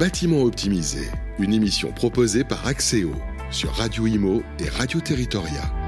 Bâtiment optimisé, une émission proposée par Axéo sur Radio Imo et Radio Territoria.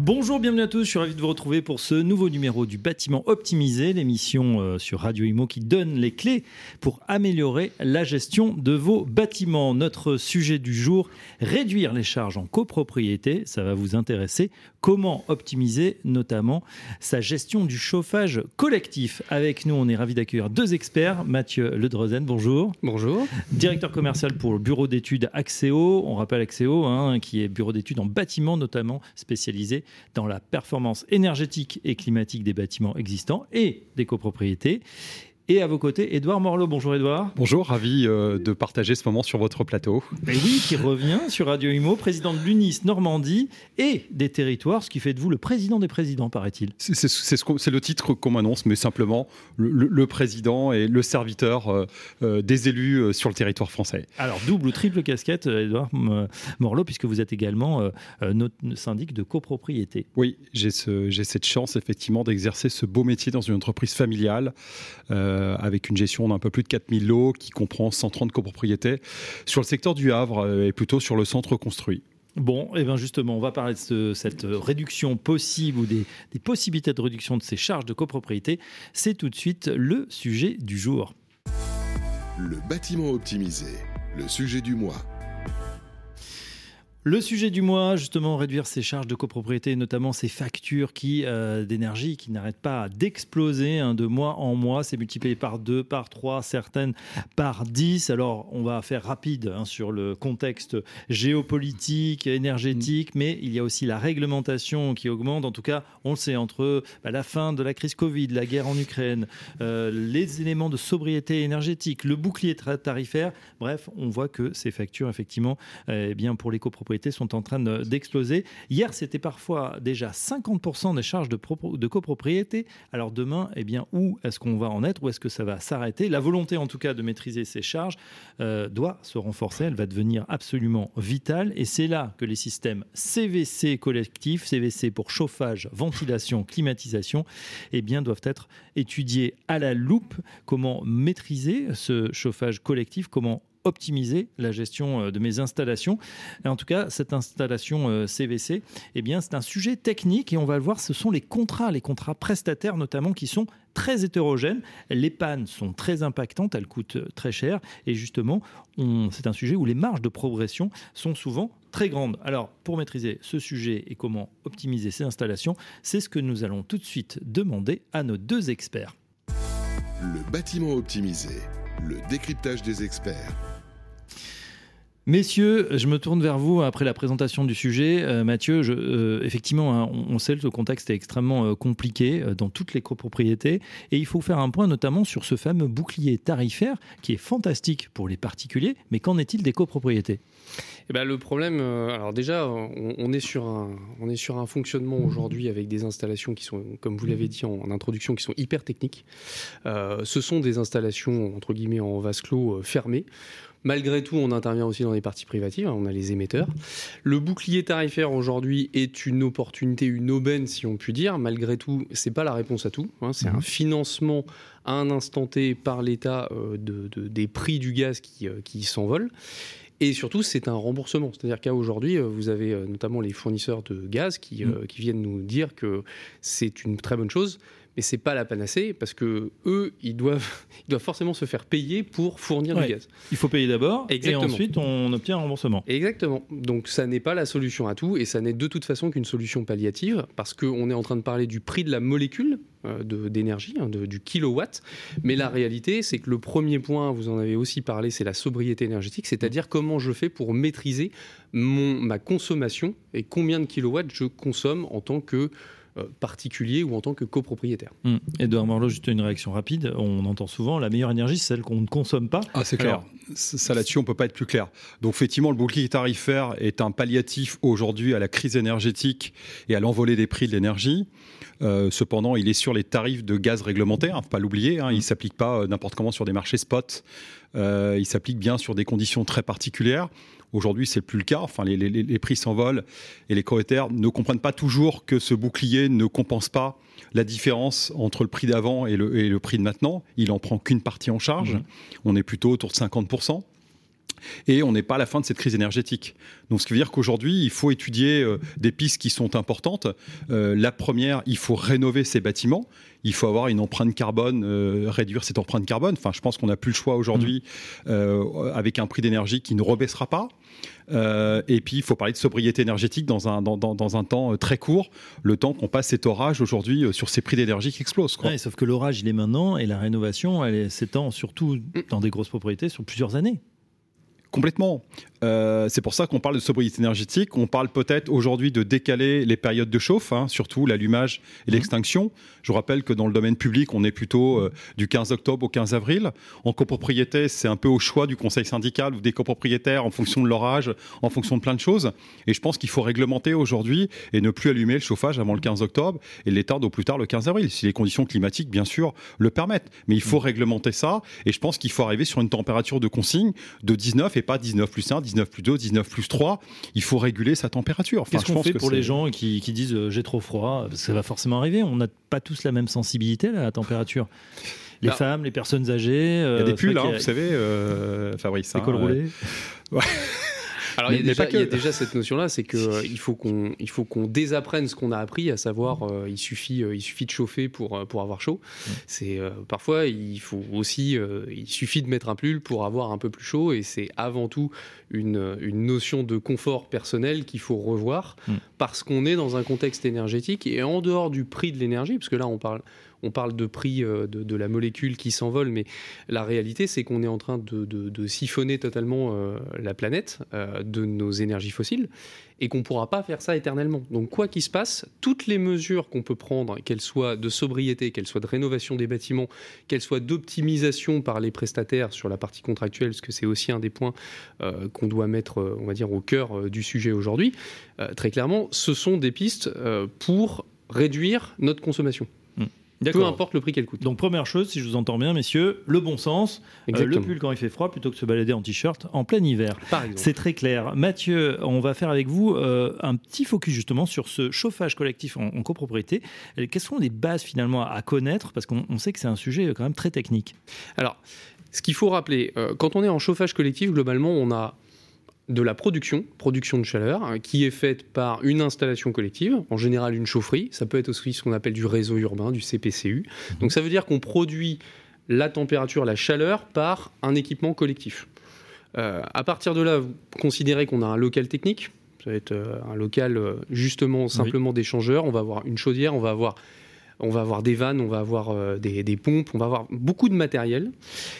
Bonjour, bienvenue à tous. Je suis ravi de vous retrouver pour ce nouveau numéro du Bâtiment Optimisé, l'émission euh, sur Radio Imo qui donne les clés pour améliorer la gestion de vos bâtiments. Notre sujet du jour, réduire les charges en copropriété. Ça va vous intéresser. Comment optimiser notamment sa gestion du chauffage collectif? Avec nous, on est ravi d'accueillir deux experts. Mathieu Ledrozen, bonjour. Bonjour. Directeur commercial pour le bureau d'études Axéo. On rappelle Axéo, hein, qui est bureau d'études en bâtiment notamment spécialisé dans la performance énergétique et climatique des bâtiments existants et des copropriétés. Et à vos côtés, Édouard Morlot. Bonjour Édouard. Bonjour, ravi euh, de partager ce moment sur votre plateau. Et oui, qui revient sur Radio Imo, président de l'UNIS Normandie et des territoires, ce qui fait de vous le président des présidents, paraît-il. C'est le titre qu'on m'annonce, mais simplement le, président et le serviteur euh, euh, des élus sur le territoire français. Alors, double ou triple casquette, Édouard Morlot, puisque vous êtes également notre syndic de copropriété. Oui, j'ai cette chance effectivement d'exercer ce beau métier dans une entreprise familiale. Euh, avec une gestion d'un peu plus de 4000 lots qui comprend 130 copropriétés sur le secteur du Havre euh, et plutôt sur le centre construit. Bon, et eh bien justement, on va parler de cette réduction possible ou des, des, possibilités de réduction de ces charges de copropriété. C'est tout de suite le sujet du jour. Le bâtiment optimisé, le sujet du mois. Le sujet du mois, justement, réduire ses charges de copropriété, notamment ces factures euh, d'énergie qui n'arrêtent pas d'exploser hein, de mois en mois. C'est multiplié par deux, par trois, certaines par dix. Alors, on va faire rapide hein, sur le contexte géopolitique, énergétique, mais il y a aussi la réglementation qui augmente. En tout cas, on le sait, entre bah, la fin de la crise Covid, la guerre en Ukraine, euh, les éléments de sobriété énergétique, le bouclier tarifaire, bref, on voit que ces factures, effectivement, eh bien, pour les copropriétés, sont en train d'exploser. Hier, c'était parfois déjà 50% des charges de, copropriété. Alors demain, eh bien, où est-ce qu'on va en être? Où est-ce que ça va s'arrêter? La volonté, en tout cas, de maîtriser ces charges euh, doit se renforcer. Elle va devenir absolument vitale. Et c'est là que les systèmes CVC collectifs, CVC pour chauffage, ventilation, climatisation, eh bien, doivent être étudiés à la loupe. Comment maîtriser ce chauffage collectif? Comment optimiser la gestion euh, de mes installations. en tout cas, cette installation CVC, euh, eh bien, c'est un sujet technique et on va le voir, ce sont les contrats, les contrats prestataires notamment qui sont très hétérogènes. Les pannes sont très impactantes, elles coûtent euh, très cher et justement, c'est un sujet où les marges de progression sont souvent très grandes. Alors, pour maîtriser ce sujet et comment optimiser ces installations, c'est ce que nous allons tout de suite demander à nos deux experts. Le bâtiment optimisé, le décryptage des experts. Messieurs, je me tourne vers vous après la présentation du sujet. Euh, Mathieu, euh, effectivement, hein, on, sait que le contexte est extrêmement euh, compliqué dans toutes les copropriétés et il faut faire un point notamment sur ce fameux bouclier tarifaire qui est fantastique pour les particuliers, mais qu'en est-il des copropriétés? Eh ben, le problème, alors déjà, on, est sur un, on est sur un fonctionnement aujourd'hui avec des installations qui sont, comme vous l'avez dit en, introduction, qui sont hyper techniques. ce sont des installations, entre guillemets, en vase clos fermées. Malgré tout, on intervient aussi dans les parties privatives, hein, on a les émetteurs. Le bouclier tarifaire aujourd'hui est une opportunité, une aubaine si on peut dire. Malgré tout, c'est pas la réponse à tout. Hein. c'est un financement à un instant T par l'État euh, de, des prix du gaz qui, euh, qui s'envolent. Et surtout, c'est un remboursement. C'est-à-dire qu'à aujourd'hui, euh, vous avez notamment les fournisseurs de gaz qui, mhm. qui viennent nous dire que c'est une très bonne chose, mais c'est pas la panacée parce que eux, ils doivent, ils doivent forcément se faire payer pour fournir du gaz. Il faut payer d'abord et ensuite on obtient un remboursement. Exactement. Donc ça n'est pas la solution à tout et ça n'est de toute façon qu'une solution palliative parce qu'on est en train de parler du prix de la molécule euh, d'énergie, hein, du kilowatt. Mais la réalité, c'est que le premier point, vous en avez aussi parlé, c'est la sobriété énergétique, c'est-à-dire comment je fais pour maîtriser mon, ma consommation et combien de kilowatts je consomme en tant que particulier ou en tant que copropriétaire. Edouard mmh. Morlot, juste une réaction rapide. On entend souvent la meilleure énergie, c'est celle qu'on ne consomme pas. Ah, c'est clair. Ça là-dessus, on peut pas être plus clair. Donc effectivement, le bouclier tarifaire est un palliatif aujourd'hui à la crise énergétique et à l'envolée des prix de l'énergie. Euh, cependant, il est sur les tarifs de gaz réglementaires, ne faut pas l'oublier. Hein, il s'applique pas euh, n'importe comment sur des marchés spot. Euh, il s'applique bien sur des conditions très particulières. Aujourd'hui, c'est plus le cas. Enfin, les, les, les prix s'envolent et les coéters ne comprennent pas toujours que ce bouclier ne compense pas la différence entre le prix d'avant et le, et le, prix de maintenant. Il en prend qu'une partie en charge. Mmh. On est plutôt autour de 50 et on n'est pas à la fin de cette crise énergétique. Donc, ce qui veut dire qu'aujourd'hui, il faut étudier euh, des pistes qui sont importantes. Euh, la première, il faut rénover ces bâtiments. Il faut avoir une empreinte carbone, euh, réduire cette empreinte carbone. Enfin, je pense qu'on n'a plus le choix aujourd'hui mmh. avec un prix d'énergie qui ne rebaissera pas. Et puis, il faut parler de sobriété énergétique dans un, dans, dans, dans un temps très court, le temps qu'on passe cet orage aujourd'hui sur ces prix d'énergie qui explosent. Quoi. Ouais, sauf que l'orage, il est maintenant et la rénovation, elle s'étend surtout dans des grosses propriétés sur plusieurs années. Complètement. Euh, c'est pour ça qu'on parle de sobriété énergétique. On parle peut-être aujourd'hui de décaler les périodes de chauffe, hein, surtout l'allumage et l'extinction. Je vous rappelle que dans le domaine public, on est plutôt euh, du 15 octobre au 15 avril. En copropriété, c'est un peu au choix du conseil syndical ou des copropriétaires en fonction de l'orage, en fonction de plein de choses. Et je pense qu'il faut réglementer aujourd'hui et ne plus allumer le chauffage avant le 15 octobre et l'éteindre au plus tard le 15 avril, si les conditions climatiques, bien sûr, le permettent. Mais il faut réglementer ça et je pense qu'il faut arriver sur une température de consigne de 19 et pas 19 plus 1, 19 plus 2, 19 plus 3, il faut réguler sa température. Enfin, Qu'est-ce qu'on fait pour les gens qui, qui disent euh, j'ai trop froid? Ça va forcément arriver. On n'a pas tous la même sensibilité à la température. Les bah, femmes, les personnes âgées. Il y a des euh, pulls, hein, vous savez, euh, Fabrice. Les col roulé. Ouais. Alors, il, y a déjà, il y a déjà cette notion-là, c'est qu'il euh, faut qu'on il faut qu'on désapprenne ce qu'on a appris, à savoir euh, il suffit euh, il suffit de chauffer pour pour avoir chaud. Mm. C'est parfois il faut aussi il suffit de mettre un pull pour avoir un peu plus chaud et c'est avant tout une, une notion de confort personnel qu'il faut revoir mm. parce qu'on est dans un contexte énergétique et en dehors du prix de l'énergie, parce que là on parle on parle de prix euh, de, la molécule qui s'envole, mais la réalité, c'est qu'on est en train de, siphonner totalement euh, la planète euh, de nos énergies fossiles et qu'on ne pourra pas faire ça éternellement. Donc, quoi qu'il se passe, toutes les mesures qu'on peut prendre, qu'elles soient de sobriété, qu'elles soient de rénovation des bâtiments, qu'elles soient d'optimisation par les prestataires sur la partie contractuelle, parce que c'est aussi un des points qu'on doit mettre, on va dire, au cœur du sujet aujourd'hui, très clairement, ce sont des pistes pour réduire notre consommation. Peu importe le prix qu'elle coûte. Donc première chose, si je vous entends bien, messieurs, le bon sens, euh, le pull quand il fait froid plutôt que de se balader en t-shirt en plein hiver. C'est très clair. Mathieu, on va faire avec vous euh, un petit focus justement sur ce chauffage collectif en, copropriété. Quelles sont les bases finalement à, connaître? Parce qu'on sait que c'est un sujet quand même très technique. Alors, ce qu'il faut rappeler, euh, quand on est en chauffage collectif, globalement, on a de la production, production de chaleur, hein, qui est faite par une installation collective, en général une chaufferie. Ça peut être aussi ce qu'on appelle du réseau urbain, du CPCU. Mhm. Donc ça veut dire qu'on produit la température, la chaleur par un équipement collectif. Euh, à partir de là, vous considérez qu'on a un local technique. Ça va être euh, un local euh, justement simplement d'échangeurs. On va avoir une chaudière, on va avoir on va avoir des vannes, on va avoir des, des, pompes, on va avoir beaucoup de matériel.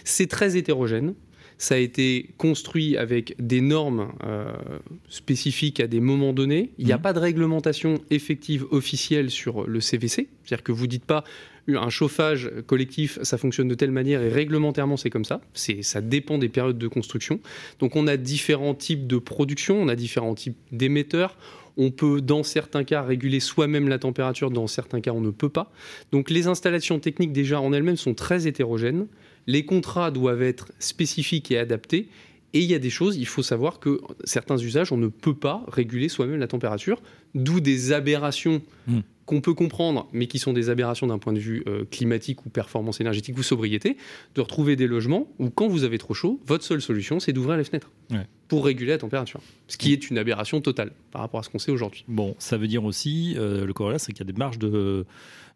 C'est très hétérogène. Ça a été construit avec des normes euh, spécifiques à des moments donnés. Il n'y a mhm. pas de réglementation effective officielle sur le CVC. C'est-à-dire que vous ne dites pas un chauffage collectif, ça fonctionne de telle manière et réglementairement c'est comme ça. C'est, ça dépend des périodes de construction. Donc on a différents types de production, on a différents types d'émetteurs. On peut, dans certains cas, réguler soi-même la température, dans certains cas, on ne peut pas. Donc les installations techniques déjà en elles-mêmes sont très hétérogènes. Les contrats doivent être spécifiques et adaptés. Et il y a des choses, il faut savoir que certains usages, on ne peut pas réguler soi-même la température, d'où des aberrations hmm. qu'on peut comprendre, mais qui sont des aberrations d'un point de vue euh, climatique ou performance énergétique ou sobriété, de retrouver des logements où quand vous avez trop chaud, votre seule solution, c'est d'ouvrir les fenêtres pour réguler la température. Ce qui est une aberration totale par rapport à ce qu'on sait aujourd'hui. Bon, ça veut dire aussi, euh, le corollaire, c'est qu'il y a des marges de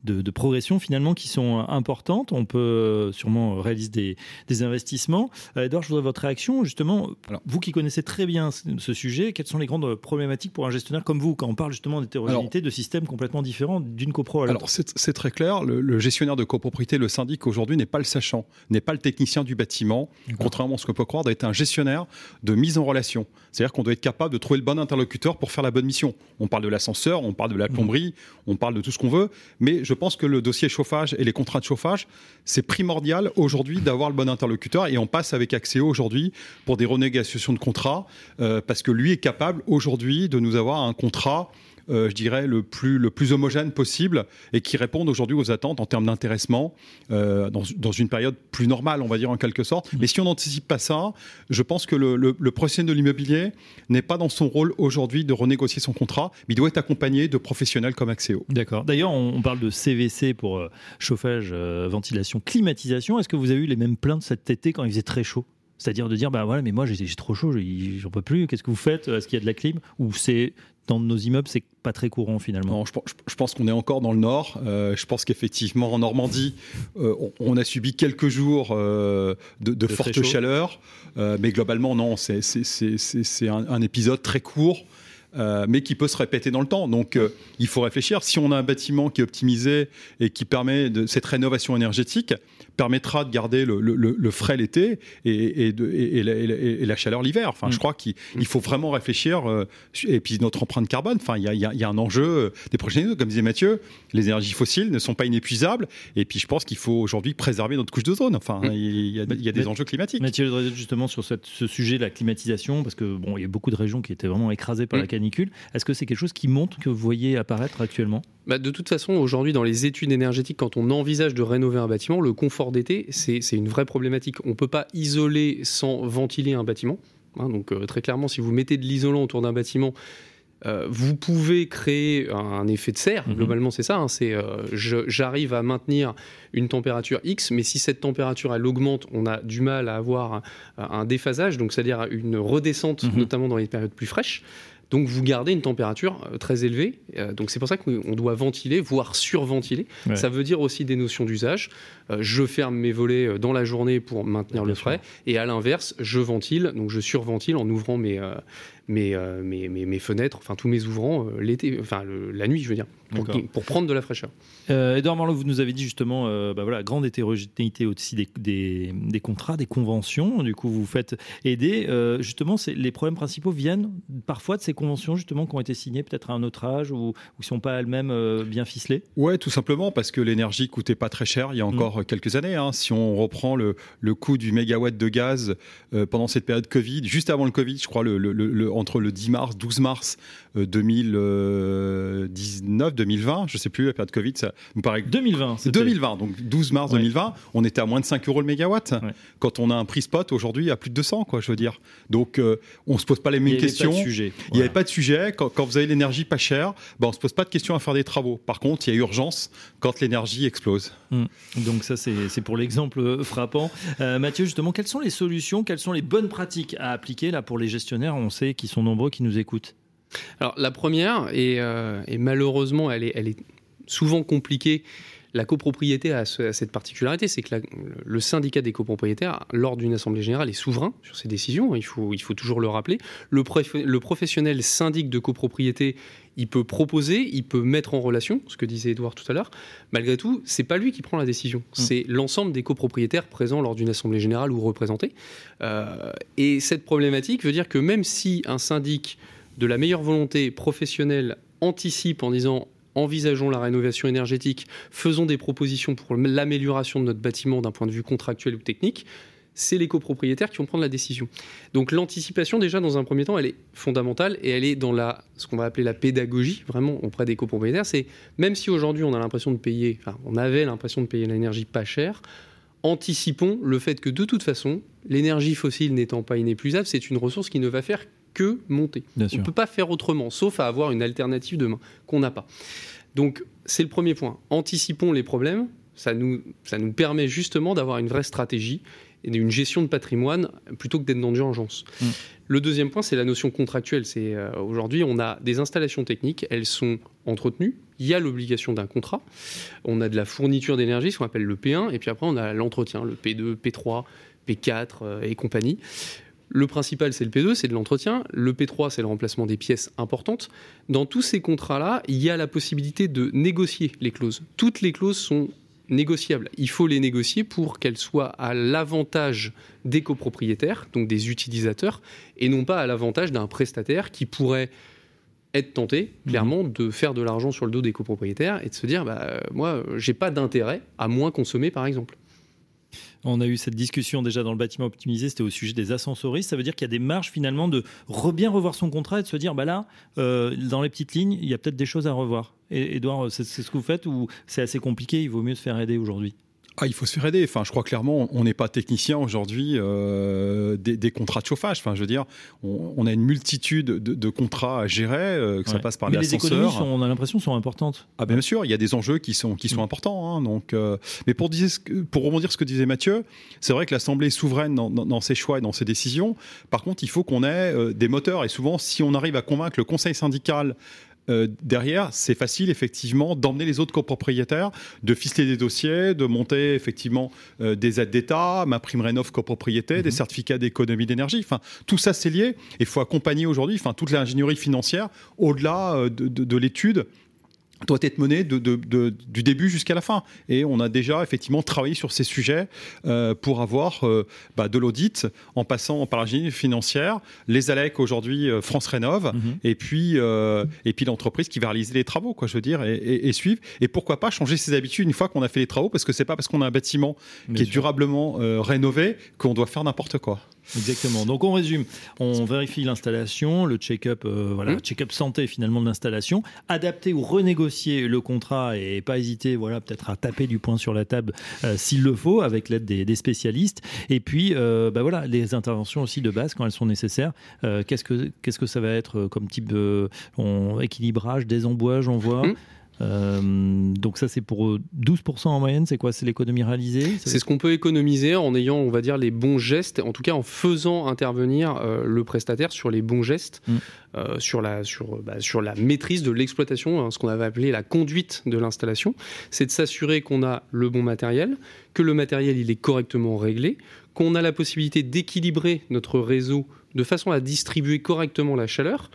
de, progression finalement qui sont importantes. On peut euh, sûrement réaliser des, investissements. Euh, Edouard, je voudrais votre réaction justement. vous qui connaissez très bien ce sujet, quelles sont les grandes problématiques pour un gestionnaire comme vous quand on parle justement d'hétérogénéité, de systèmes complètement différents d'une copro à l'autre Alors c'est très clair. Le, gestionnaire de copropriété, le syndic aujourd'hui n'est pas le sachant, n'est pas le technicien du bâtiment, contrairement à ce qu'on peut croire, d'être un gestionnaire de mise en relation. C'est-à-dire qu'on doit être capable de trouver le bon interlocuteur pour faire la bonne mission. On parle de l'ascenseur, on parle de la plomberie, on parle de tout ce qu'on veut, mais je je pense que le dossier chauffage et les contrats de chauffage, c'est primordial aujourd'hui d'avoir le bon interlocuteur et on passe avec Axéo aujourd'hui pour des renégociations de contrats euh, parce que lui est capable aujourd'hui de nous avoir un contrat euh, je dirais, le plus, le plus homogène possible et qui répondent aujourd'hui aux attentes en termes d'intéressement euh, dans, une période plus normale, on va dire en quelque sorte. Mais si on n'anticipe pas ça, je pense que le, le, professionnel de l'immobilier n'est pas dans son rôle aujourd'hui de renégocier son contrat, mais il doit être accompagné de professionnels comme Axéo. D'accord. D'ailleurs, on, parle de CVC pour euh, chauffage, ventilation, climatisation. Est-ce que vous avez eu les mêmes plaintes cet été quand il faisait très chaud? C'est-à-dire de dire, bah voilà, mais moi j'ai trop chaud, j'en peux plus, qu'est-ce que vous faites? Est-ce qu'il y a de la clim? Ou c'est dans nos immeubles, c'est pas très courant finalement? Non, je, je pense qu'on est encore dans le nord. Euh, je pense qu'effectivement en Normandie, euh, on, on, a subi quelques jours euh, de, de, de forte chaleur, mais globalement non, c'est un, un, épisode très court. Euh, mais qui peut se répéter dans le temps. Donc, euh, il faut réfléchir. Si on a un bâtiment qui est optimisé et qui permet de, cette rénovation énergétique, permettra de garder le, le, le frais l'été et, et, et, et, la chaleur l'hiver. Enfin, mmh. je crois qu'il faut vraiment réfléchir. Euh, et puis notre empreinte carbone. Enfin, il y a, y, a, y a, un enjeu des prochaines années. Comme disait Mathieu, les énergies fossiles ne sont pas inépuisables. Et puis, je pense qu'il faut aujourd'hui préserver notre couche d'ozone. Enfin, mmh. il y, a, y a des enjeux climatiques. Mathieu, justement sur cette, ce sujet de la climatisation, parce que bon, il y a beaucoup de régions qui étaient vraiment écrasées par mmh. la canicule. Est-ce que c'est quelque chose qui monte que vous voyez apparaître actuellement? Bah de toute façon, aujourd'hui, dans les études énergétiques, quand on envisage de rénover un bâtiment, le confort d'été, c'est une vraie problématique. On ne peut pas isoler sans ventiler un bâtiment. Hein, donc, euh, très clairement, si vous mettez de l'isolant autour d'un bâtiment, euh, vous pouvez créer un effet de serre. Mmh. Globalement, c'est ça. Hein, c'est euh, j'arrive à maintenir une température X, mais si cette température elle augmente, on a du mal à avoir un, un déphasage, donc c'est-à-dire une redescente, mmh. notamment dans les périodes plus fraîches. Donc vous gardez une température euh, très élevée. Euh, donc c'est pour ça qu'on doit ventiler, voire surventiler. Ouais. Ça veut dire aussi des notions d'usage. Euh, je ferme mes volets dans la journée pour maintenir le frais. Et à l'inverse, je ventile, donc je surventile en ouvrant mes, mes, mes, mes, mes fenêtres, enfin tous mes ouvrants l'été, enfin le, la nuit, je veux dire, pour, pour prendre de la fraîcheur. Euh, Edouard Marlot, vous nous avez dit justement, euh, bah voilà, grande hétérogénéité aussi des, des, des, contrats, des conventions. Du coup, vous faites aider. Euh, justement, les problèmes principaux viennent parfois de ces conventions justement qui ont été signées peut-être à un autre âge ou qui ne sont pas elles-mêmes euh, bien ficelées? Ouais, tout simplement parce que l'énergie coûtait pas très cher il y a encore mmh. quelques années. Hein. Si on reprend le, le coût du mégawatt de gaz euh, pendant cette période Covid, juste avant le Covid, je crois le, le, entre le 10 mars, 12 mars 2019, 2020, je sais plus la période Covid, ça me paraît 2020. 2020, donc 12 mars ouais. 2020, on était à moins de 5 euros le mégawatt. Ouais. Quand on a un prix spot aujourd'hui à plus de 200, quoi, je veux dire. Donc euh, on se pose pas les mêmes questions. Il n'y voilà. avait pas de sujet. Quand, quand vous avez l'énergie pas chère, ben, on se pose pas de questions à faire des travaux. Par contre, il y a urgence quand l'énergie explose. Mmh. Donc ça, c'est pour l'exemple frappant. Euh, Mathieu, justement, quelles sont les solutions, quelles sont les bonnes pratiques à appliquer là pour les gestionnaires? On sait qu'ils sont nombreux qui nous écoutent. Alors la première, et, euh, et malheureusement elle est, elle est, souvent compliquée, la copropriété a, ce, a cette particularité, c'est que la, le syndicat des copropriétaires, lors d'une assemblée générale, est souverain sur ses décisions, il faut, il faut toujours le rappeler. Le, le professionnel syndic de copropriété, il peut proposer, il peut mettre en relation, ce que disait Edouard tout à l'heure. Malgré tout, c'est pas lui qui prend la décision, mmh. c'est l'ensemble des copropriétaires présents lors d'une assemblée générale ou représentés. Euh, et cette problématique veut dire que même si un syndic de la meilleure volonté professionnelle anticipe en disant envisageons la rénovation énergétique, faisons des propositions pour l'amélioration de notre bâtiment d'un point de vue contractuel ou technique, c'est les copropriétaires qui vont prendre la décision. Donc l'anticipation, déjà, dans un premier temps, elle est fondamentale et elle est dans la, ce qu'on va appeler la pédagogie, vraiment, auprès des copropriétaires. C'est même si aujourd'hui on a l'impression de payer, enfin, on avait l'impression de payer l'énergie pas chère, anticipons le fait que de toute façon, l'énergie fossile n'étant pas inépuisable, c'est une ressource qui ne va faire que monter. Bien on ne peut pas faire autrement, sauf à avoir une alternative demain qu'on n'a pas. Donc c'est le premier point. Anticipons les problèmes. Ça nous, ça nous permet justement d'avoir une vraie stratégie et une gestion de patrimoine plutôt que d'être dans l'urgence. Mmh. Le deuxième point, c'est la notion contractuelle. C'est euh, aujourd'hui, on a des installations techniques, elles sont entretenues. Il y a l'obligation d'un contrat. On a de la fourniture d'énergie, ce qu'on appelle le P1, et puis après on a l'entretien, le P2, P3, P4 euh, et compagnie. Le principal, c'est le P2, c'est de l'entretien. Le P3, c'est le remplacement des pièces importantes. Dans tous ces contrats-là, il y a la possibilité de négocier les clauses. Toutes les clauses sont négociables. Il faut les négocier pour qu'elles soient à l'avantage des copropriétaires, donc des utilisateurs, et non pas à l'avantage d'un prestataire qui pourrait être tenté, clairement, de faire de l'argent sur le dos des copropriétaires et de se dire, bah, moi, j'ai pas d'intérêt à moins consommer, par exemple. On a eu cette discussion déjà dans le bâtiment optimisé, c'était au sujet des ascensoristes. Ça veut dire qu'il y a des marges finalement de bien revoir son contrat et de se dire, bah là, euh, dans les petites lignes, il y a peut-être des choses à revoir. Edouard, c'est ce que vous faites ou c'est assez compliqué, il vaut mieux se faire aider aujourd'hui? Ah, il faut se faire aider. Enfin, je crois clairement, on n'est pas technicien aujourd'hui euh, des, contrats de chauffage. Enfin, je veux dire, on, a une multitude de, contrats à gérer, euh, que ça passe par mais les économies, on a l'impression, sont importantes. Ah, bien sûr, il y a des enjeux qui sont, qui sont mm. importants. Hein, donc, euh, mais pour, dire, pour rebondir ce que disait Mathieu, c'est vrai que l'Assemblée est souveraine dans, dans, ses choix et dans ses décisions. Par contre, il faut qu'on ait des moteurs. Et souvent, si on arrive à convaincre le conseil syndical euh, derrière, c'est facile effectivement d'emmener les autres copropriétaires, de ficeler des dossiers, de monter effectivement euh, des aides d'État, ma prime rénov copropriété, des mhm. certificats d'économie d'énergie. Enfin, tout ça c'est lié. Il faut accompagner aujourd'hui, enfin toute l'ingénierie financière au-delà euh, de l'étude doit être menée de, du début jusqu'à la fin. Et on a déjà effectivement travaillé sur ces sujets euh, pour avoir euh, bah, de l'audit en passant par l'ingénierie financière, les ALEC aujourd'hui euh, France Rénov, mhm. et puis, et puis l'entreprise qui va réaliser les travaux, quoi, je veux dire, et, et, suivre. Et pourquoi pas changer ses habitudes une fois qu'on a fait les travaux, parce que c'est pas parce qu'on a un bâtiment qui est durablement rénové qu'on doit faire n'importe quoi. Exactement. Donc on résume, on vérifie l'installation, le check-up, euh, voilà, mmh. check-up santé finalement de l'installation, adapter ou renégocier le contrat et pas hésiter, voilà, peut-être à taper du poing sur la table euh, s'il le faut, avec l'aide des, spécialistes. Et puis, euh, bah voilà, les interventions aussi de base quand elles sont nécessaires. qu'est-ce que qu'est-ce que ça va être comme type de équilibrage, désembouage, on voit. Mmh. Euh, donc ça, c'est pour 12% en moyenne. C'est quoi? C'est l'économie réalisée? C'est ce qu'on peut économiser en ayant, on va dire, les bons gestes, en tout cas en faisant intervenir euh, le prestataire sur les bons gestes, mm. euh, sur, la, sur, bah, sur la maîtrise de l'exploitation, hein, ce qu'on avait appelé la conduite de l'installation. C'est de s'assurer qu'on a le bon matériel, que le matériel il est correctement réglé, qu'on a la possibilité d'équilibrer notre réseau de façon à distribuer correctement la chaleur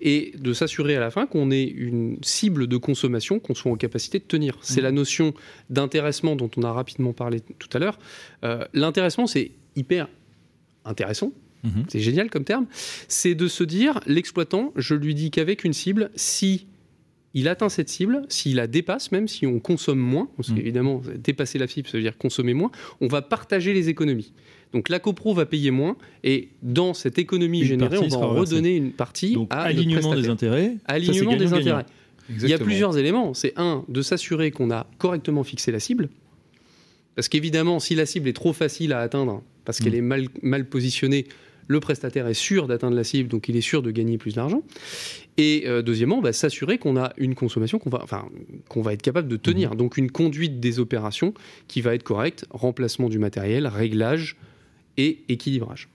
et de s'assurer à la fin qu'on ait une cible de consommation qu'on soit en capacité de tenir. C'est la mmh. notion d'intéressement dont on a rapidement parlé tout à l'heure. Euh, l'intéressement, c'est hyper intéressant. Mmh. C'est génial comme terme. C'est de se dire, l'exploitant, je lui dis qu'avec une cible, si il atteint cette cible, s'il la dépasse, même si on consomme moins, parce mmh. qu'évidemment, dépasser la cible, ça veut dire consommer moins, on va partager les économies. Donc la copro va payer moins et dans cette économie générée, on va en redonner une partie Donc, à alignement des intérêts. Alignement des intérêts. Il y a plusieurs éléments. C'est un, de s'assurer qu'on a correctement fixé la cible. Parce qu'évidemment, si la cible est trop facile à atteindre, parce qu'elle mm. est mal, mal positionnée, le prestataire est sûr d'atteindre la cible, donc il est sûr de gagner plus d'argent. Et euh, deuxièmement, bah, s'assurer qu'on a une consommation qu'on va, enfin, qu'on va être capable de tenir. Mm. Donc une conduite des opérations qui va être correcte, remplacement du matériel, réglage, et équilibrage.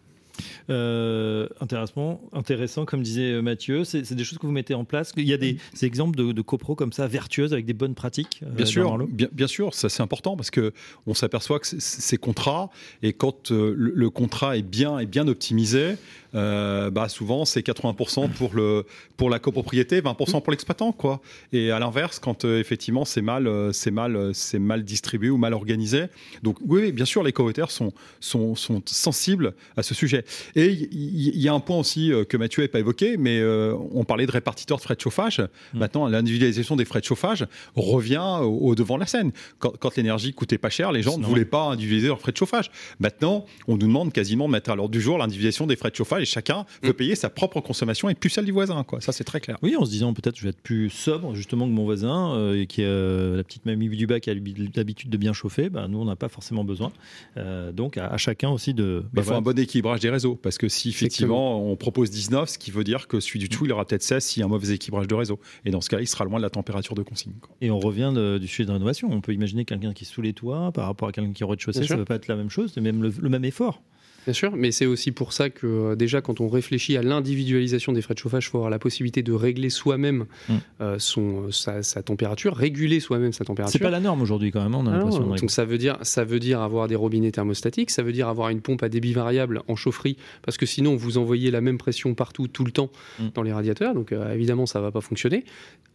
Euh, intéressant, intéressant, comme disait Mathieu. C'est des choses que vous mettez en place. Il y a des, exemples de, de copro comme ça, vertueuses, avec des bonnes pratiques. Euh, bien sûr, bien, bien, sûr, ça c'est important parce que on s'aperçoit que ces contrats et quand euh, le, contrat est bien est bien optimisé, euh, bah souvent c'est 80% pour le pour la copropriété, 20% pour l'exploitant quoi. Et à l'inverse, quand euh, effectivement c'est mal euh, c'est mal c'est mal distribué ou mal organisé. Donc oui, bien sûr les copropriétaires sont sont sont sensibles à ce sujet. Et il y, a un point aussi que Mathieu n'a pas évoqué, mais on parlait de répartiteurs de frais de chauffage. Mmh. Maintenant, l'individualisation des frais de chauffage revient au, devant de la scène. Quand, quand l'énergie coûtait pas cher, les gens ne voulaient pas individualiser leurs frais de chauffage. Maintenant, on nous demande quasiment de mettre à l'ordre du jour l'individualisation des frais de chauffage et chacun veut mm. payer sa propre consommation et plus celle du voisin. Quoi. Ça, c'est très clair. Oui, en se disant peut-être je vais être plus sobre justement que mon voisin euh, qui a euh, la petite mamie du bac qui a l'habitude de bien chauffer. Ben, nous, on n'a pas forcément besoin. Euh, donc, à, chacun aussi de. Il faut un bon équilibrage des réseaux parce que si effectivement on propose 19, ce qui veut dire que celui du tout, il aura peut-être 16 s'il y a un mauvais équilibrage de réseau. Et dans ce cas, il sera loin de la température de consigne. Et on revient du sujet de rénovation. On peut imaginer quelqu'un qui est sous les toits par rapport à quelqu'un qui est au rez-de-chaussée, ça ne va pas être la même chose, même le même effort. Bien sûr, mais c'est aussi pour ça que euh, déjà quand on réfléchit à l'individualisation des frais de chauffage, il faut avoir la possibilité de régler soi-même mm. euh, son sa, température, réguler soi-même sa température. C'est pas la norme aujourd'hui quand même, on a l'impression. Donc ça veut dire ça veut dire avoir des robinets thermostatiques, ça veut dire avoir une pompe à débit variable en chaufferie, parce que sinon vous envoyez la même pression partout tout le temps mm. dans les radiateurs, donc euh, évidemment ça va pas fonctionner.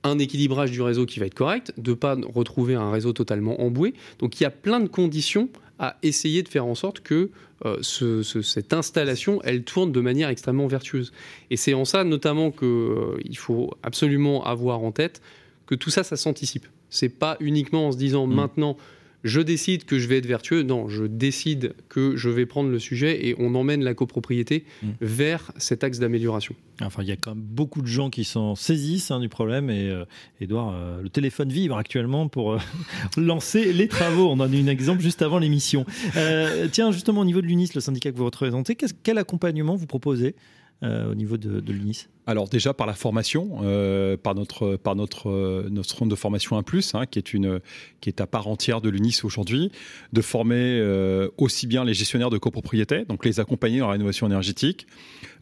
Un équilibrage du réseau qui va être correct, de pas retrouver un réseau totalement emboué. Donc il y a plein de conditions à essayer de faire en sorte que cette installation, elle tourne de manière extrêmement vertueuse. Et c'est en ça notamment qu'il faut absolument avoir en tête que tout ça, ça s'anticipe. C'est pas uniquement en se disant mmh. maintenant je décide que je vais être vertueux. Non, je décide que je vais prendre le sujet et on emmène la copropriété mmh. vers cet axe d'amélioration. Enfin, il y a quand même beaucoup de gens qui s'en saisissent hein, du problème et Edouard, euh, le téléphone vibre actuellement pour euh, lancer les travaux. On en a eu un exemple juste avant l'émission. Euh, tiens, justement, au niveau de l'UNIS, le syndicat que vous représentez, quel accompagnement vous proposez au niveau de, de l'UNIS? Alors déjà par la formation, euh, par notre par notre euh, notre ronde de formation 1 plus, hein, qui est une qui est à part entière de l'UNIS aujourd'hui, de former euh, aussi bien les gestionnaires de copropriété, donc les accompagner dans la rénovation énergétique,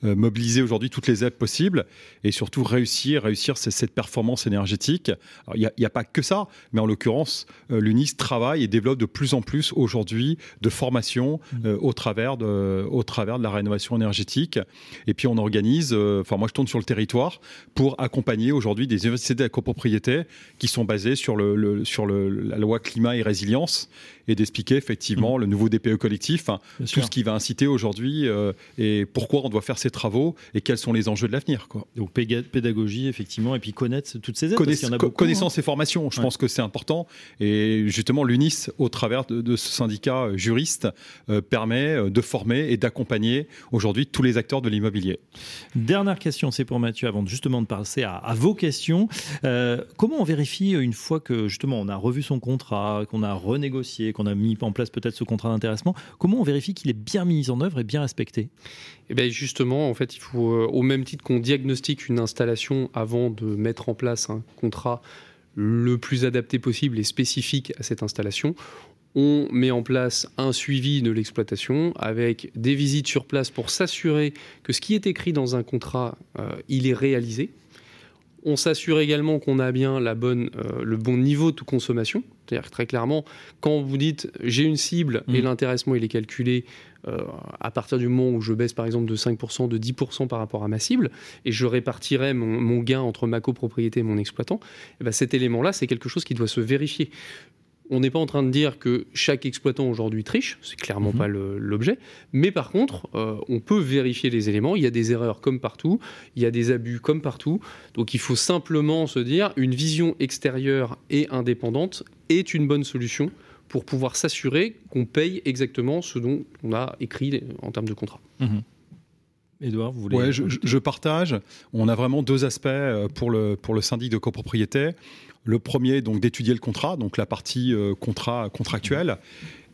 mobiliser aujourd'hui toutes les aides possibles et surtout réussir réussir cette performance énergétique. Il n'y a, y a, pas que ça, mais en l'occurrence, l'UNIS travaille et développe de plus en plus aujourd'hui de formation mmh. au travers de au travers de la rénovation énergétique. Et puis on organise, enfin moi je tourne sur le territoire pour accompagner aujourd'hui des universités de la copropriété qui sont basées sur, le, sur la loi climat et résilience et d'expliquer effectivement mmh. le nouveau DPE collectif, hein, tout ce qui va inciter aujourd'hui euh, et pourquoi on doit faire ces travaux et quels sont les enjeux de l'avenir. Donc pédagogie effectivement et puis connaître toutes ces aides. connaissance hein. et formation, je pense que c'est important et justement l'UNIS au travers de, ce syndicat euh, juriste euh, permet de former et d'accompagner aujourd'hui tous les acteurs de l'immobilier. Dernière question, c'est pour Mathieu avant justement de passer à, vos questions. comment on vérifie une fois que justement on a revu son contrat, qu'on a renégocié, qu'on a mis en place peut-être ce contrat d'intéressement, comment on vérifie qu'il est bien mis en œuvre et bien respecté? Eh bien justement, en fait, il faut, euh, au même titre qu'on diagnostique une installation avant de mettre en place un contrat le plus adapté possible et spécifique à cette installation, on met en place un suivi de l'exploitation avec des visites sur place pour s'assurer que ce qui est écrit dans un contrat, euh, il est réalisé. On s'assure également qu'on a bien la bonne, euh, le bon niveau de consommation. C'est-à-dire très clairement, quand vous dites j'ai une cible et mmh. l'intéressement il est calculé euh, à partir du moment où je baisse par exemple de 5%, de 10% par rapport à ma cible, et je répartirai mon, gain entre ma copropriété et mon exploitant, et eh ben, cet élément-là, c'est quelque chose qui doit se vérifier. On n'est pas en train de dire que chaque exploitant aujourd'hui triche, c'est clairement mhm. pas l'objet, mais par contre, euh, on peut vérifier les éléments. Il y a des erreurs comme partout, il y a des abus comme partout. Donc il faut simplement se dire une vision extérieure et indépendante est une bonne solution pour pouvoir s'assurer qu'on paye exactement ce dont on a écrit en termes de contrat. Edouard, vous voulez ouais, je, je, partage. On a vraiment deux aspects euh, pour le, pour le syndic de copropriété. Le premier, donc d'étudier le contrat, donc la partie euh, contrat contractuelle.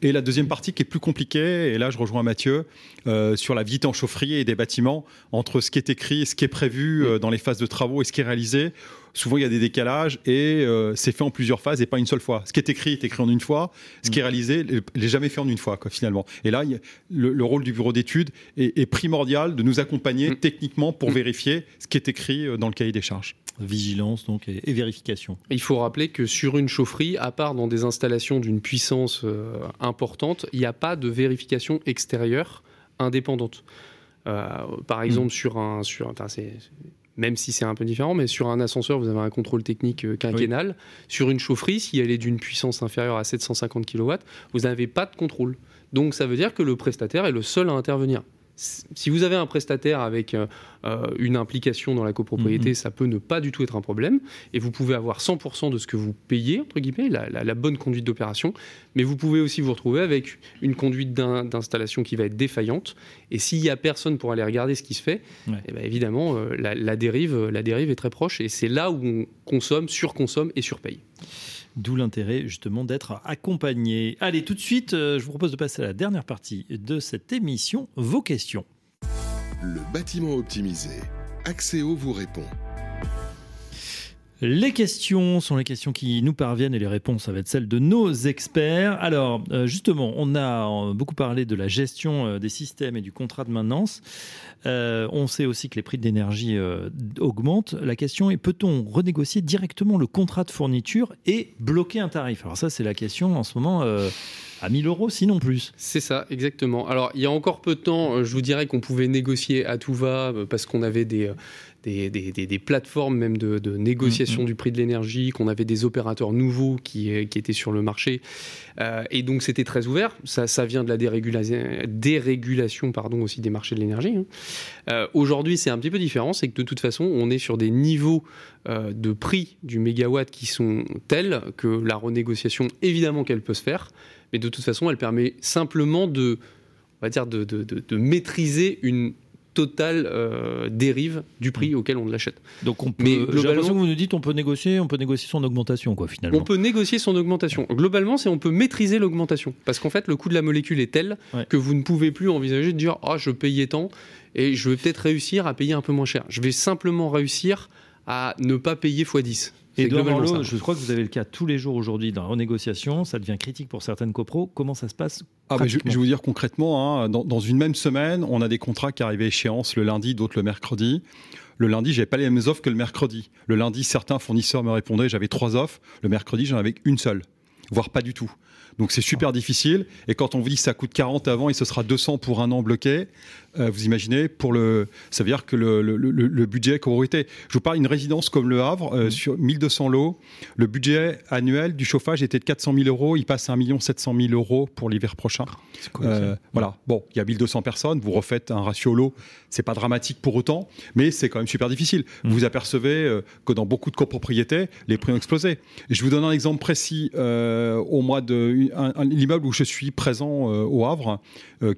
Et la deuxième partie qui est plus compliquée, et là je rejoins Mathieu, euh, sur la visite en chaufferie et des bâtiments, entre ce qui est écrit, ce qui est prévu euh, dans les phases de travaux et ce qui est réalisé. Souvent il y a des décalages et c'est fait en plusieurs phases et pas une seule fois. Ce qui est écrit est écrit en une fois, ce qui est réalisé n'est jamais fait en une fois quoi, finalement. Et là, le, rôle du bureau d'études est, est, primordial de nous accompagner mm. techniquement pour mm. vérifier ce qui est écrit dans le cahier des charges vigilance donc et, vérification. Il faut rappeler que sur une chaufferie, à part dans des installations d'une puissance euh, importante, il n'y a pas de vérification extérieure indépendante. Euh, par exemple, sur un, sur, enfin, même si c'est un peu différent, mais sur un ascenseur, vous avez un contrôle technique euh, quinquennal. Sur une chaufferie, si elle est d'une puissance inférieure à 750 kW, vous n'avez pas de contrôle. Donc ça veut dire que le prestataire est le seul à intervenir si vous avez un prestataire avec euh, euh, une implication dans la copropriété, mhm. ça peut ne pas du tout être un problème. Et vous pouvez avoir 100% de ce que vous payez, entre guillemets, la, bonne conduite d'opération. Mais vous pouvez aussi vous retrouver avec une conduite d'installation qui va être défaillante. Et s'il n'y a personne pour aller regarder ce qui se fait, eh ben, évidemment, euh, la, dérive, la dérive est très proche. Et c'est là où on consomme, surconsomme et surpaye. D'où l'intérêt justement d'être accompagné. Allez, tout de suite, euh, je vous propose de passer à la dernière partie de cette émission, vos questions. Le bâtiment optimisé. Axéo vous répond. Les questions sont les questions qui nous parviennent et les réponses, ça va être celles de nos experts. Alors, euh, justement, on a euh, beaucoup parlé de la gestion euh, des systèmes et du contrat de maintenance. on sait aussi que les prix de l'énergie augmentent. La question est, peut-on renégocier directement le contrat de fourniture et bloquer un tarif? Alors ça, c'est la question en ce moment à 1000 euros, sinon plus. C'est ça, exactement. Alors, il y a encore peu de temps, je vous dirais qu'on pouvait négocier à tout va parce qu'on avait des des, des, plateformes même de, négociation mm, mm. du prix de l'énergie, qu'on avait des opérateurs nouveaux qui, qui étaient sur le marché. Euh, et donc c'était très ouvert. Ça, ça vient de la dérégulation pardon, aussi des marchés de l'énergie. Hein. Euh, aujourd'hui, c'est un petit peu différent. C'est que de toute façon, on est sur des niveaux euh, de prix du mégawatt qui sont tels que la renégociation, évidemment qu'elle peut se faire, mais de toute façon, elle permet simplement de, on va dire, de, de, de maîtriser une totale euh, dérive du prix mm. auquel on l'achète. Donc on peut, Mais globalement, que vous nous dites on peut négocier, on peut négocier son augmentation quoi finalement. On peut négocier son augmentation. Globalement, c'est on peut maîtriser l'augmentation parce qu'en fait le coût de la molécule est tel que vous ne pouvez plus envisager de dire ah je payais tant et je vais peut-être réussir à payer un peu moins cher. Je vais simplement réussir à ne pas payer x10. Et Edouard je crois que vous avez le cas tous les jours aujourd'hui dans la renégociation. Ça devient critique pour certaines copros. Comment ça se passe ah je, vais vous dire concrètement, hein, dans, une même semaine, on a des contrats qui arrivent à échéance le lundi, d'autres le mercredi. Le lundi, j'avais pas les mêmes offres que le mercredi. Le lundi, certains fournisseurs me répondaient, j'avais trois offres. Le mercredi, j'en avais une seule, voire pas du tout. Donc c'est super difficile. Et quand on vous dit que ça coûte 40 avant et ce sera 200 pour un an bloqué, euh, vous imaginez, pour le, ça veut dire que le, le, le, budget copropriété. Je vous parle d'une résidence comme Le Havre, euh, mmh. sur 1200 lots, le budget annuel du chauffage était de 400 000 euros, il passe à 1 700 000 euros pour l'hiver prochain. euh, voilà, bon, il y a 1200 personnes, vous refaites un ratio lot, c'est pas dramatique pour autant, mais c'est quand même super difficile. Mmh. Vous apercevez euh, que dans beaucoup de copropriétés, les prix ont explosé. je vous donne un exemple précis. au mois de l'immeuble où je suis présent au Havre,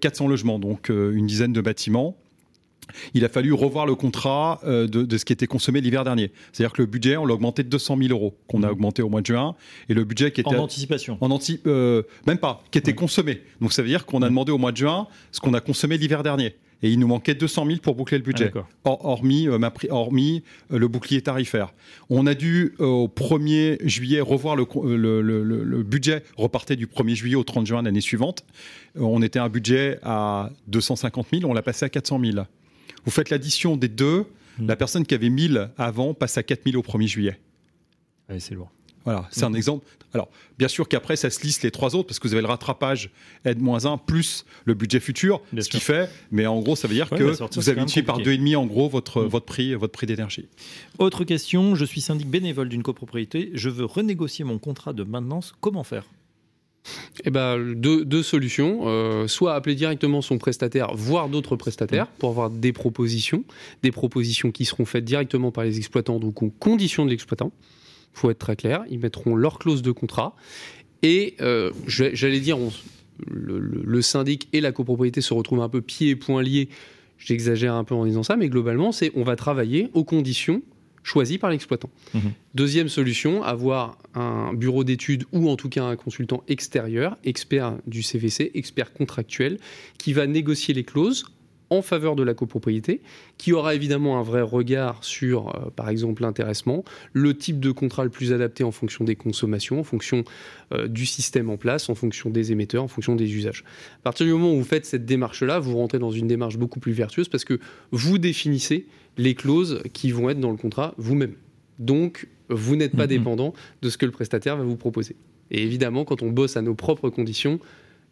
400 logements, donc une dizaine de bâtiment, il a fallu revoir le contrat euh, de, ce qui était consommé l'hiver dernier. C'est-à-dire que le budget, on l'a augmenté de 200 000 euros, qu'on a mmh. augmenté au mois de juin, et le budget qui était... En anticipation En anti, euh, Même pas, qui était consommé. Donc ça veut dire qu'on a mmh. demandé au mois de juin ce qu'on a consommé l'hiver dernier. Et il nous manquait 200 000 pour boucler le budget, ah, hormis, euh, hormis le bouclier tarifaire. On a dû, au 1er juillet, revoir le, le, budget, repartait du 1er juillet au 30 juin l'année suivante. On était un budget à 250 000, on l'a passé à 400 000. Vous faites l'addition des deux, hmm. la personne qui avait 1000 avant passe à 4000 au 1er juillet. Allez, c'est lourd. Voilà, c'est un hmm. exemple. Alors, bien sûr qu'après, ça se lisse les trois autres, parce que vous avez le rattrapage aide-1 plus le budget futur, ce qui fait, mais en gros, ça veut dire que vous avez multiplié par 2,5 en gros votre, hmm. votre prix, votre prix d'énergie. Autre question, je suis syndic bénévole d'une copropriété, je veux renégocier mon contrat de maintenance, comment faire? Eh ben, deux, solutions. Euh, soit appeler directement son prestataire, voire d'autres prestataires, pour avoir des propositions. Des propositions qui seront faites directement par les exploitants, donc aux conditions de l'exploitant. Il faut être très clair. Ils mettront leur clause de contrat. Et euh, j'allais dire, le, syndic et la copropriété se retrouvent un peu pieds et poings liés. J'exagère un peu en disant ça, mais globalement, c'est on va travailler aux conditions choisi par l'exploitant. Mhm. Deuxième solution, avoir un bureau d'études ou en tout cas un consultant extérieur, expert du CVC, expert contractuel, qui va négocier les clauses en faveur de la copropriété, qui aura évidemment un vrai regard sur, euh, par exemple, l'intéressement, le type de contrat le plus adapté en fonction des consommations, en fonction euh, du système en place, en fonction des émetteurs, en fonction des usages. À partir du moment où vous faites cette démarche-là, vous rentrez dans une démarche beaucoup plus vertueuse parce que vous définissez les clauses qui vont être dans le contrat vous-même. Donc, vous n'êtes pas mm-hmm. dépendant de ce que le prestataire va vous proposer. Et évidemment, quand on bosse à nos propres conditions,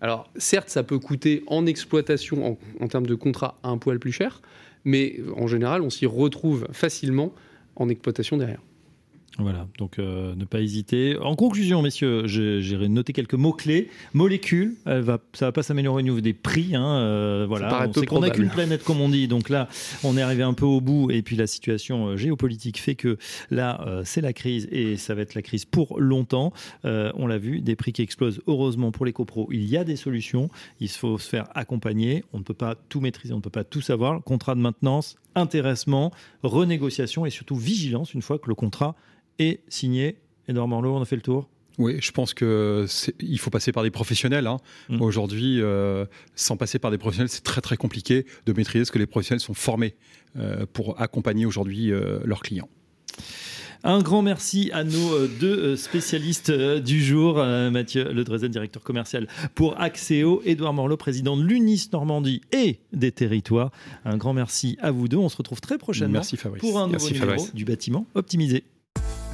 alors certes, ça peut coûter en exploitation, en, termes de contrat, un poil plus cher, mais en général, on s'y retrouve facilement en exploitation derrière. Voilà, donc euh, ne pas hésiter. En conclusion, messieurs, j'ai noté quelques mots-clés. Molécule, elle va, ça va pas s'améliorer au niveau des prix. Hein, euh, voilà, on sait qu'on n'a qu'une planète, comme on dit. Donc là, on est arrivé un peu au bout. Et puis la situation euh, géopolitique fait que là, c'est la crise et ça va être la crise pour longtemps. on l'a vu, des prix qui explosent. Heureusement pour les copros, il y a des solutions. Il faut se faire accompagner. On ne peut pas tout maîtriser, on ne peut pas tout savoir. Contrat de maintenance, intéressement, renégociation et surtout vigilance une fois que le contrat et signé. Edouard Morlot, on a fait le tour oui, je pense que il faut passer par des professionnels. Hein. Mm. Aujourd'hui, euh, sans passer par des professionnels, c'est très très compliqué de maîtriser ce que les professionnels sont formés euh, pour accompagner aujourd'hui euh, leurs clients. Un grand merci à nos deux spécialistes du jour, Mathieu Ledrezen, directeur commercial pour Axéo, Édouard Morlot, président de l'UNIS Normandie et des territoires. Un grand merci à vous deux. On se retrouve très prochainement merci, pour un nouveau numéro du bâtiment optimisé.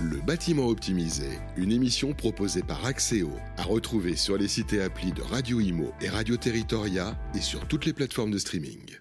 Le bâtiment optimisé, une émission proposée par Axéo, à retrouver sur les sites et applis de Radio Imo et Radio Territoria et sur toutes les plateformes de streaming.